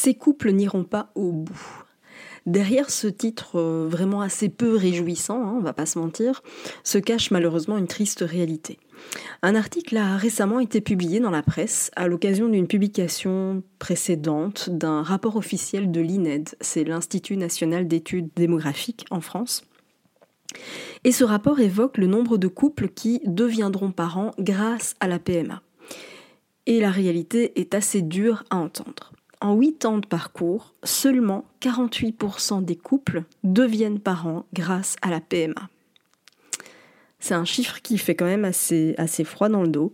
Ces couples n'iront pas au bout. Derrière ce titre euh, vraiment assez peu réjouissant, hein, on va pas se mentir, se cache malheureusement une triste réalité. Un article a récemment été publié dans la presse à l'occasion d'une publication précédente d'un rapport officiel de l'INED, c'est l'Institut national d'études démographiques en France. Et ce rapport évoque le nombre de couples qui deviendront parents grâce à la PMA. Et la réalité est assez dure à entendre. En 8 ans de parcours, seulement 48% des couples deviennent parents grâce à la PMA. C'est un chiffre qui fait quand même assez, froid dans le dos.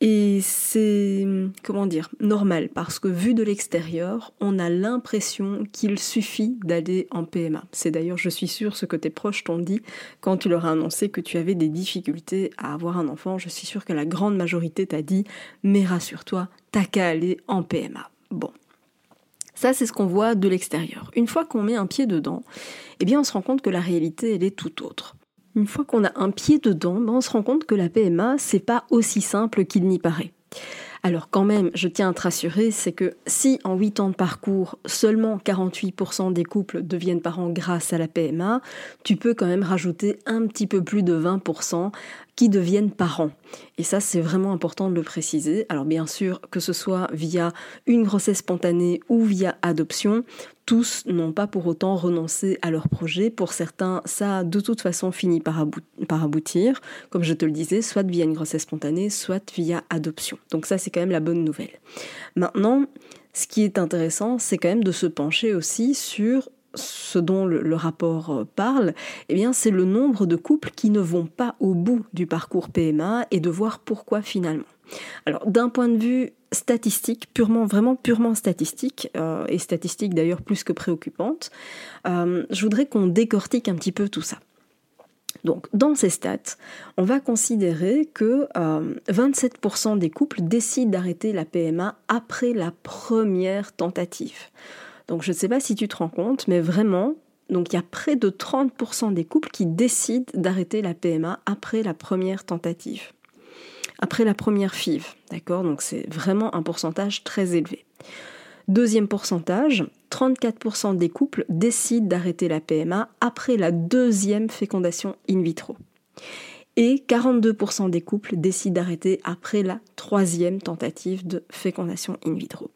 Et c'est, comment dire, normal, parce que vu de l'extérieur, on a l'impression qu'il suffit d'aller en PMA. C'est d'ailleurs, je suis sûre, ce que tes proches t'ont dit quand tu leur as annoncé que tu avais des difficultés à avoir un enfant. Je suis sûre que la grande majorité t'a dit, mais rassure-toi, t'as qu'à aller en PMA. Bon. Ça, c'est ce qu'on voit de l'extérieur. Une fois qu'on met un pied dedans, eh bien, on se rend compte que la réalité, est tout autre. Une fois qu'on a un pied dedans, ben, on se rend compte que la PMA, c'est pas aussi simple qu'il n'y paraît. Alors quand même, je tiens à te rassurer, c'est que si en 8 ans de parcours, seulement 48% des couples deviennent parents grâce à la PMA, tu peux quand même rajouter un petit peu plus de 20% qui deviennent parents. Et ça, c'est vraiment important de le préciser. Alors bien sûr, que ce soit via une grossesse spontanée ou via adoption, tous n'ont pas pour autant renoncé à leur projet. Pour certains, ça de toute façon fini par, par, aboutir, comme je te le disais, soit via une grossesse spontanée, soit via adoption. Donc ça, c'est quand même la bonne nouvelle. Maintenant, ce qui est intéressant, c'est quand même de se pencher aussi sur ce dont le, rapport euh, parle, eh bien, c'est le nombre de couples qui ne vont pas au bout du parcours PMA et de voir pourquoi finalement. Alors, d'un point de vue statistique, purement, vraiment purement statistique, euh, et statistique d'ailleurs plus que préoccupante, euh, je voudrais qu'on décortique un petit peu tout ça. Donc, dans ces stats, on va considérer que 27% des couples décident d'arrêter la PMA après la première tentative. Donc je ne sais pas si tu te rends compte, mais vraiment, il y a près de 30% des couples qui décident d'arrêter la PMA après la première tentative, après la première FIV, d'accord? Donc c'est vraiment un pourcentage très élevé. Deuxième pourcentage, 34% des couples décident d'arrêter la PMA après la deuxième fécondation in vitro. Et 42% des couples décident d'arrêter après la troisième tentative de fécondation in vitro.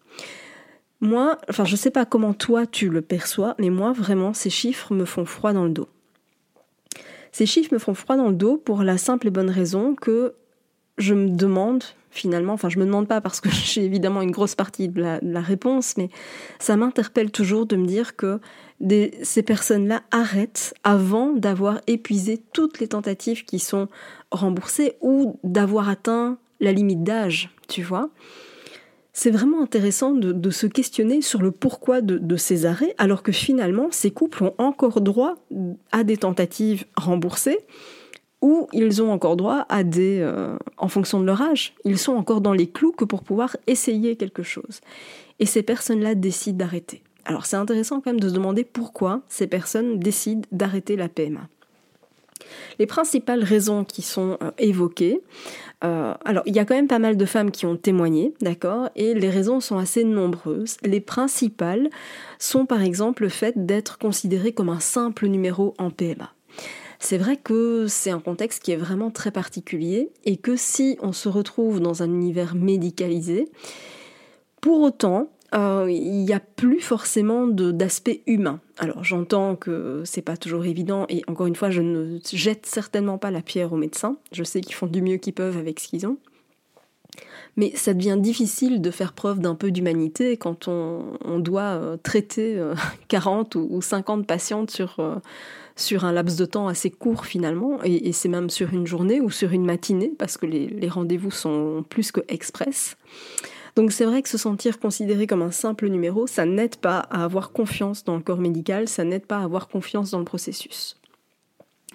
Moi, enfin je sais pas comment toi tu le perçois, mais moi vraiment ces chiffres me font froid dans le dos. Ces chiffres me font froid dans le dos pour la simple et bonne raison que je me demande finalement, enfin je me demande pas parce que j'ai évidemment une grosse partie de la, réponse, mais ça m'interpelle toujours de me dire que ces personnes-là arrêtent avant d'avoir épuisé toutes les tentatives qui sont remboursées ou d'avoir atteint la limite d'âge, tu vois c'est vraiment intéressant de, se questionner sur le pourquoi de, ces arrêts, alors que finalement, ces couples ont encore droit à des tentatives remboursées, ou ils ont encore droit à des... Euh, en fonction de leur âge, ils sont encore dans les clous que pour pouvoir essayer quelque chose. Et ces personnes-là décident d'arrêter. Alors c'est intéressant quand même de se demander pourquoi ces personnes décident d'arrêter la PMA. Les principales raisons qui sont euh, évoquées, euh, alors il y a quand même pas mal de femmes qui ont témoigné, d'accord, et les raisons sont assez nombreuses. Les principales sont par exemple le fait d'être considéré comme un simple numéro en PMA. C'est vrai que c'est un contexte qui est vraiment très particulier et que si on se retrouve dans un univers médicalisé, pour autant, euh, il n'y a plus forcément d'aspect humain. Alors j'entends que c'est pas toujours évident et encore une fois je ne jette certainement pas la pierre aux médecins. Je sais qu'ils font du mieux qu'ils peuvent avec ce qu'ils ont. Mais ça devient difficile de faire preuve d'un peu d'humanité quand on, doit euh, traiter 40 ou 50 patientes sur, sur un laps de temps assez court finalement, et, c'est même sur une journée ou sur une matinée, parce que les, rendez-vous sont plus que express. Donc c'est vrai que se sentir considéré comme un simple numéro, ça n'aide pas à avoir confiance dans le corps médical, ça n'aide pas à avoir confiance dans le processus.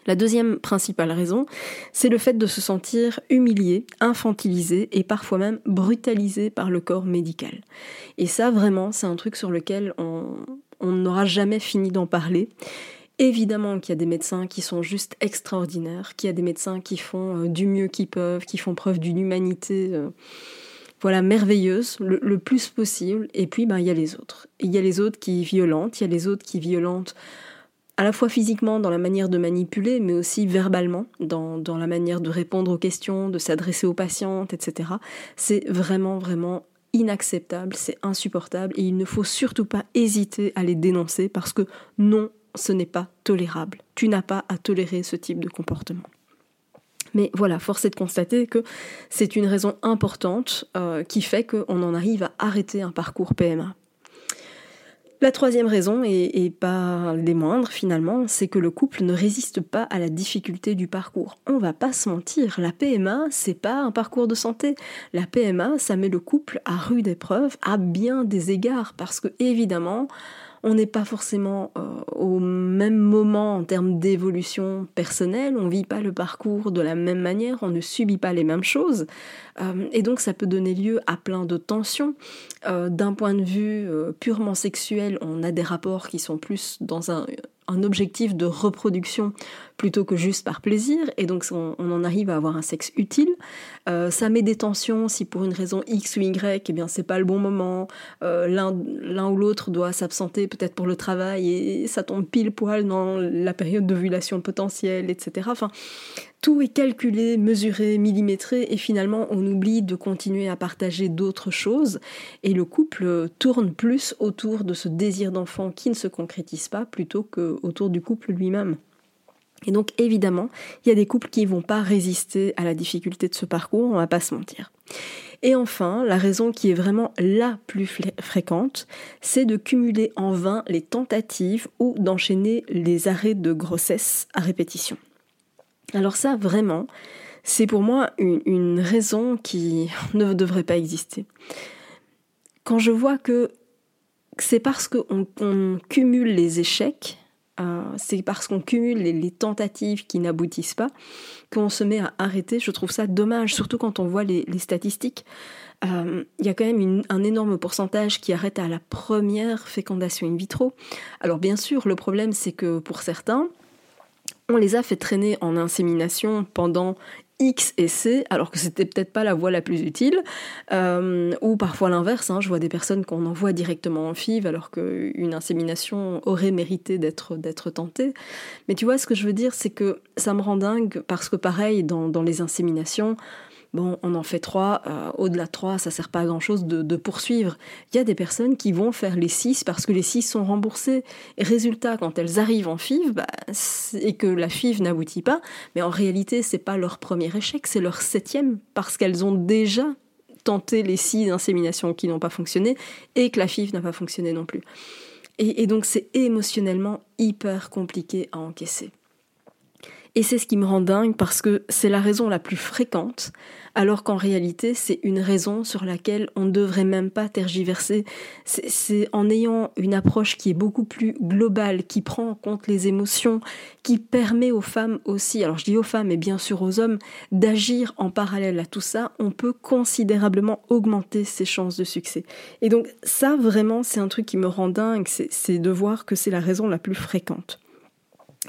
La deuxième principale raison, c'est le fait de se sentir humilié, infantilisé et parfois même brutalisé par le corps médical. Et ça, vraiment, c'est un truc sur lequel on n'aura jamais fini d'en parler. Évidemment qu'il y a des médecins qui sont juste extraordinaires, qu'il y a des médecins qui font euh, du mieux qu'ils peuvent, qui font preuve d'une humanité euh, voilà, merveilleuse, le, plus possible. Et puis, ben, il y a les autres. Il y a les autres qui violentent, il y a les autres qui violentent à la fois physiquement dans la manière de manipuler, mais aussi verbalement dans, dans la manière de répondre aux questions, de s'adresser aux patientes, etc. C'est vraiment, vraiment inacceptable, c'est insupportable et il ne faut surtout pas hésiter à les dénoncer parce que non, ce n'est pas tolérable. Tu n'as pas à tolérer ce type de comportement. Mais voilà, force est de constater que c'est une raison importante euh, qui fait qu'on en arrive à arrêter un parcours PMA. La troisième raison, et, pas des moindres finalement, c'est que le couple ne résiste pas à la difficulté du parcours. On va pas se mentir, la PMA, c'est pas un parcours de santé. La PMA, ça met le couple à rude épreuve à bien des égards, parce que évidemment, on n'est pas forcément euh, au même moment en termes d'évolution personnelle, on ne vit pas le parcours de la même manière, on ne subit pas les mêmes choses, euh, et donc ça peut donner lieu à plein de tensions. Euh, d'un point de vue purement sexuel, on a des rapports qui sont plus dans un, un objectif de reproduction plutôt que juste par plaisir, et donc on, en arrive à avoir un sexe utile. Euh, ça met des tensions si pour une raison X ou Y, eh bien c'est pas le bon moment, euh, l'un ou l'autre doit s'absenter peut-être pour le travail et ça tombe pile poil dans la période d'ovulation potentielle, etc. Tout est calculé, mesuré, millimétré, et finalement on oublie de continuer à partager d'autres choses, et le couple tourne plus autour de ce désir d'enfant qui ne se concrétise pas plutôt que autour du couple lui-même. Et donc évidemment, il y a des couples qui ne vont pas résister à la difficulté de ce parcours, on va pas se mentir. Et enfin, la raison qui est vraiment la plus fréquente, c'est de cumuler en vain les tentatives ou d'enchaîner les arrêts de grossesse à répétition. Alors ça, vraiment, c'est pour moi une, raison qui ne devrait pas exister. Quand je vois que c'est parce qu'on cumule les échecs c'est parce qu'on cumule les, tentatives qui n'aboutissent pas qu'on se met à arrêter. Je trouve ça dommage, surtout quand on voit les, statistiques. Euh, il y a quand même un énorme pourcentage qui arrête à la première fécondation in vitro. Alors bien sûr, le problème c'est que pour certains, on les a fait traîner en insémination pendant X et C, alors que c'était peut-être pas la voie la plus utile, euh, ou parfois l'inverse. Hein, je vois des personnes qu'on envoie directement en FIV alors qu'une insémination aurait mérité d'être tentée. Mais tu vois, ce que je veux dire, c'est que ça me rend dingue parce que pareil, dans les inséminations, bon, on en fait trois, euh, au-delà de trois, ça sert pas à grand-chose de, poursuivre. Il y a des personnes qui vont faire les six parce que les six sont remboursés. Et résultat, quand elles arrivent en FIV, bah, et que la FIV n'aboutit pas, mais en réalité, c'est pas leur premier échec, c'est leur septième, parce qu'elles ont déjà tenté les six inséminations qui n'ont pas fonctionné, et que la FIV n'a pas fonctionné non plus. et donc c'est émotionnellement hyper compliqué à encaisser. Et c'est ce qui me rend dingue parce que c'est la raison la plus fréquente, alors qu'en réalité c'est une raison sur laquelle on ne devrait même pas tergiverser. C'est en ayant une approche qui est beaucoup plus globale, qui prend en compte les émotions, qui permet aux femmes aussi, alors je dis aux femmes et bien sûr aux hommes, d'agir en parallèle à tout ça, on peut considérablement augmenter ses chances de succès. Et donc ça vraiment c'est un truc qui me rend dingue, c'est de voir que c'est la raison la plus fréquente.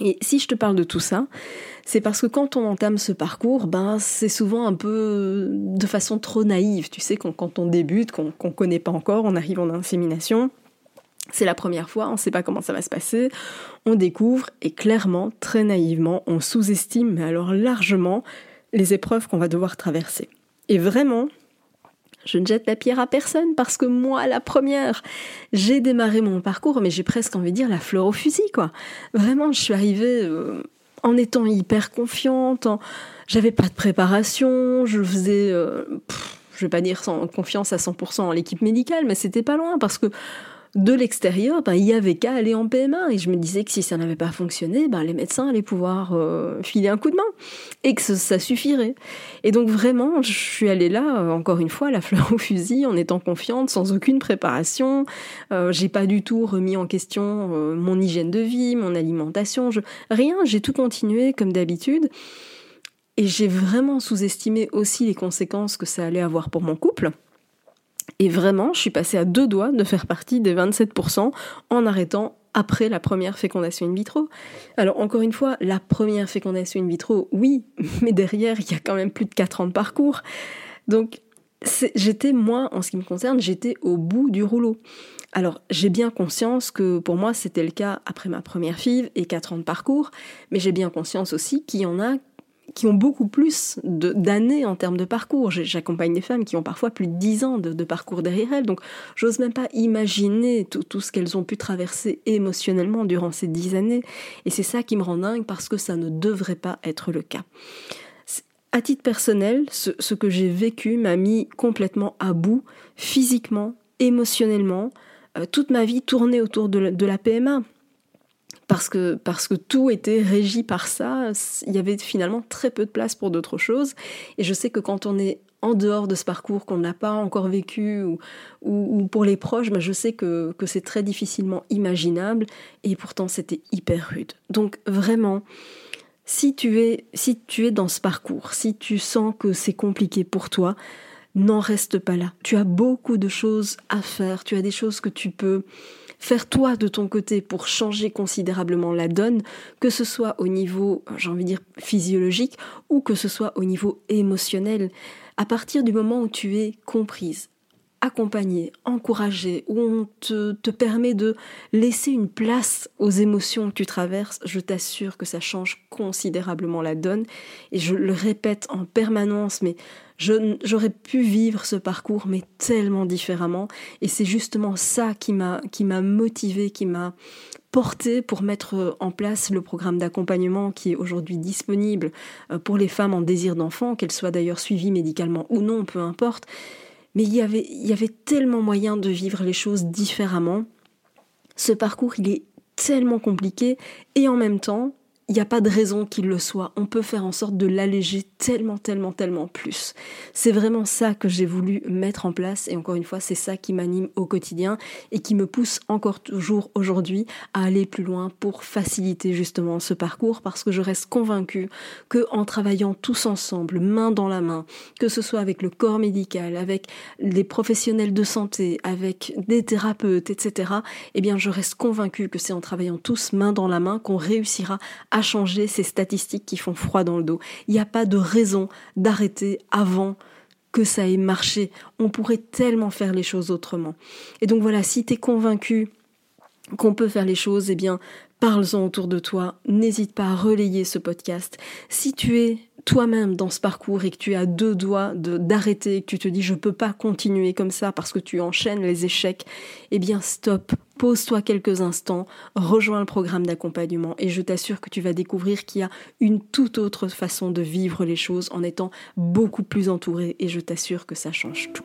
Et si je te parle de tout ça, c'est parce que quand on entame ce parcours, ben c'est souvent un peu de façon trop naïve. Tu sais, quand, on débute, qu'on ne connaît pas encore, on arrive en insémination, c'est la première fois, on ne sait pas comment ça va se passer, on découvre et clairement, très naïvement, on sous-estime, mais alors largement, les épreuves qu'on va devoir traverser. Et vraiment, Je ne jette la pierre à personne parce que moi, la première, j'ai démarré mon parcours, mais j'ai presque envie de dire la fleur au fusil, quoi. Vraiment, je suis arrivée euh, en étant hyper confiante, j'avais pas de préparation, je faisais, euh, je vais pas dire sans confiance à 100% en l'équipe médicale, mais c'était pas loin parce que de l'extérieur, ben, il y avait qu'à aller en PMA. Et je me disais que si ça n'avait pas fonctionné, ben, les médecins allaient pouvoir euh, filer un coup de main et que ça, suffirait. Et donc vraiment, je suis allée là, euh, encore une fois, la fleur au fusil, en étant confiante, sans aucune préparation. Euh, j'ai pas du tout remis en question mon hygiène de vie, mon alimentation, rien. J'ai tout continué comme d'habitude. Et j'ai vraiment sous-estimé aussi les conséquences que ça allait avoir pour mon couple. Et vraiment, je suis passée à deux doigts de faire partie des 27% en arrêtant après la première fécondation in vitro. Alors encore une fois, la première fécondation in vitro, oui, mais derrière, il y a quand même plus de 4 ans de parcours. Donc j'étais, moi, en ce qui me concerne, j'étais au bout du rouleau. Alors j'ai bien conscience que pour moi c'était le cas après ma première fille et 4 ans de parcours, mais j'ai bien conscience aussi qu'il y en a qui ont beaucoup plus d'années en termes de parcours. J'accompagne des femmes qui ont parfois plus de 10 ans de, parcours derrière elles, donc j'ose même pas imaginer tout, ce qu'elles ont pu traverser émotionnellement durant ces 10 années. Et c'est ça qui me rend dingue parce que ça ne devrait pas être le cas. À titre personnel, ce, que j'ai vécu m'a mis complètement à bout, physiquement, émotionnellement. Euh, toute ma vie tournait autour de la PMA parce que, parce que tout était régi par ça, il y avait finalement très peu de place pour d'autres choses. Et je sais que quand on est en dehors de ce parcours qu'on n'a pas encore vécu ou, ou, pour les proches, ben je sais que, que c'est très difficilement imaginable et pourtant c'était hyper rude. Donc vraiment, si tu, es, si tu es dans ce parcours, si tu sens que c'est compliqué pour toi, n'en reste pas là. Tu as beaucoup de choses à faire, tu as des choses que tu peux faire toi de ton côté pour changer considérablement la donne, que ce soit au niveau, j'ai envie de dire, physiologique ou que ce soit au niveau émotionnel. À partir du moment où tu es comprise, accompagnée, encouragée, où on te, te, permet de laisser une place aux émotions que tu traverses, je t'assure que ça change considérablement la donne. Et je le répète en permanence, mais j'aurais pu vivre ce parcours, mais tellement différemment. Et c'est justement ça qui m'a, qui m'a motivé, qui m'a porté pour mettre en place le programme d'accompagnement qui est aujourd'hui disponible euh, pour les femmes en désir d'enfant, qu'elles soient d'ailleurs suivies médicalement ou non, peu importe. Mais il y avait, tellement moyen de vivre les choses différemment. Ce parcours, il est tellement compliqué et en même temps, il n'y a pas de raison qu'il le soit. On peut faire en sorte de l'alléger tellement, tellement, tellement plus. C'est vraiment ça que j'ai voulu mettre en place et encore une fois, c'est ça qui m'anime au quotidien et qui me pousse encore toujours aujourd'hui à aller plus loin pour faciliter justement ce parcours parce que je reste convaincue que en travaillant tous ensemble, main dans la main, que ce soit avec le corps médical, avec les professionnels de santé, avec des thérapeutes, etc., eh bien, je reste convaincue que c'est en travaillant tous main dans la main qu'on réussira à changer ces statistiques qui font froid dans le dos. Il n'y a pas de raison d'arrêter avant que ça ait marché. On pourrait tellement faire les choses autrement. Et donc voilà, si tu es convaincu qu'on peut faire les choses, eh bien, parle-en autour de toi. N'hésite pas à relayer ce podcast. Si tu es toi-même dans ce parcours et que tu as deux doigts d'arrêter, et que tu te dis je peux pas continuer comme ça parce que tu enchaînes les échecs, eh bien stop, pose-toi quelques instants, rejoins le programme d'accompagnement et je t'assure que tu vas découvrir qu'il y a une toute autre façon de vivre les choses en étant beaucoup plus entouré et je t'assure que ça change tout.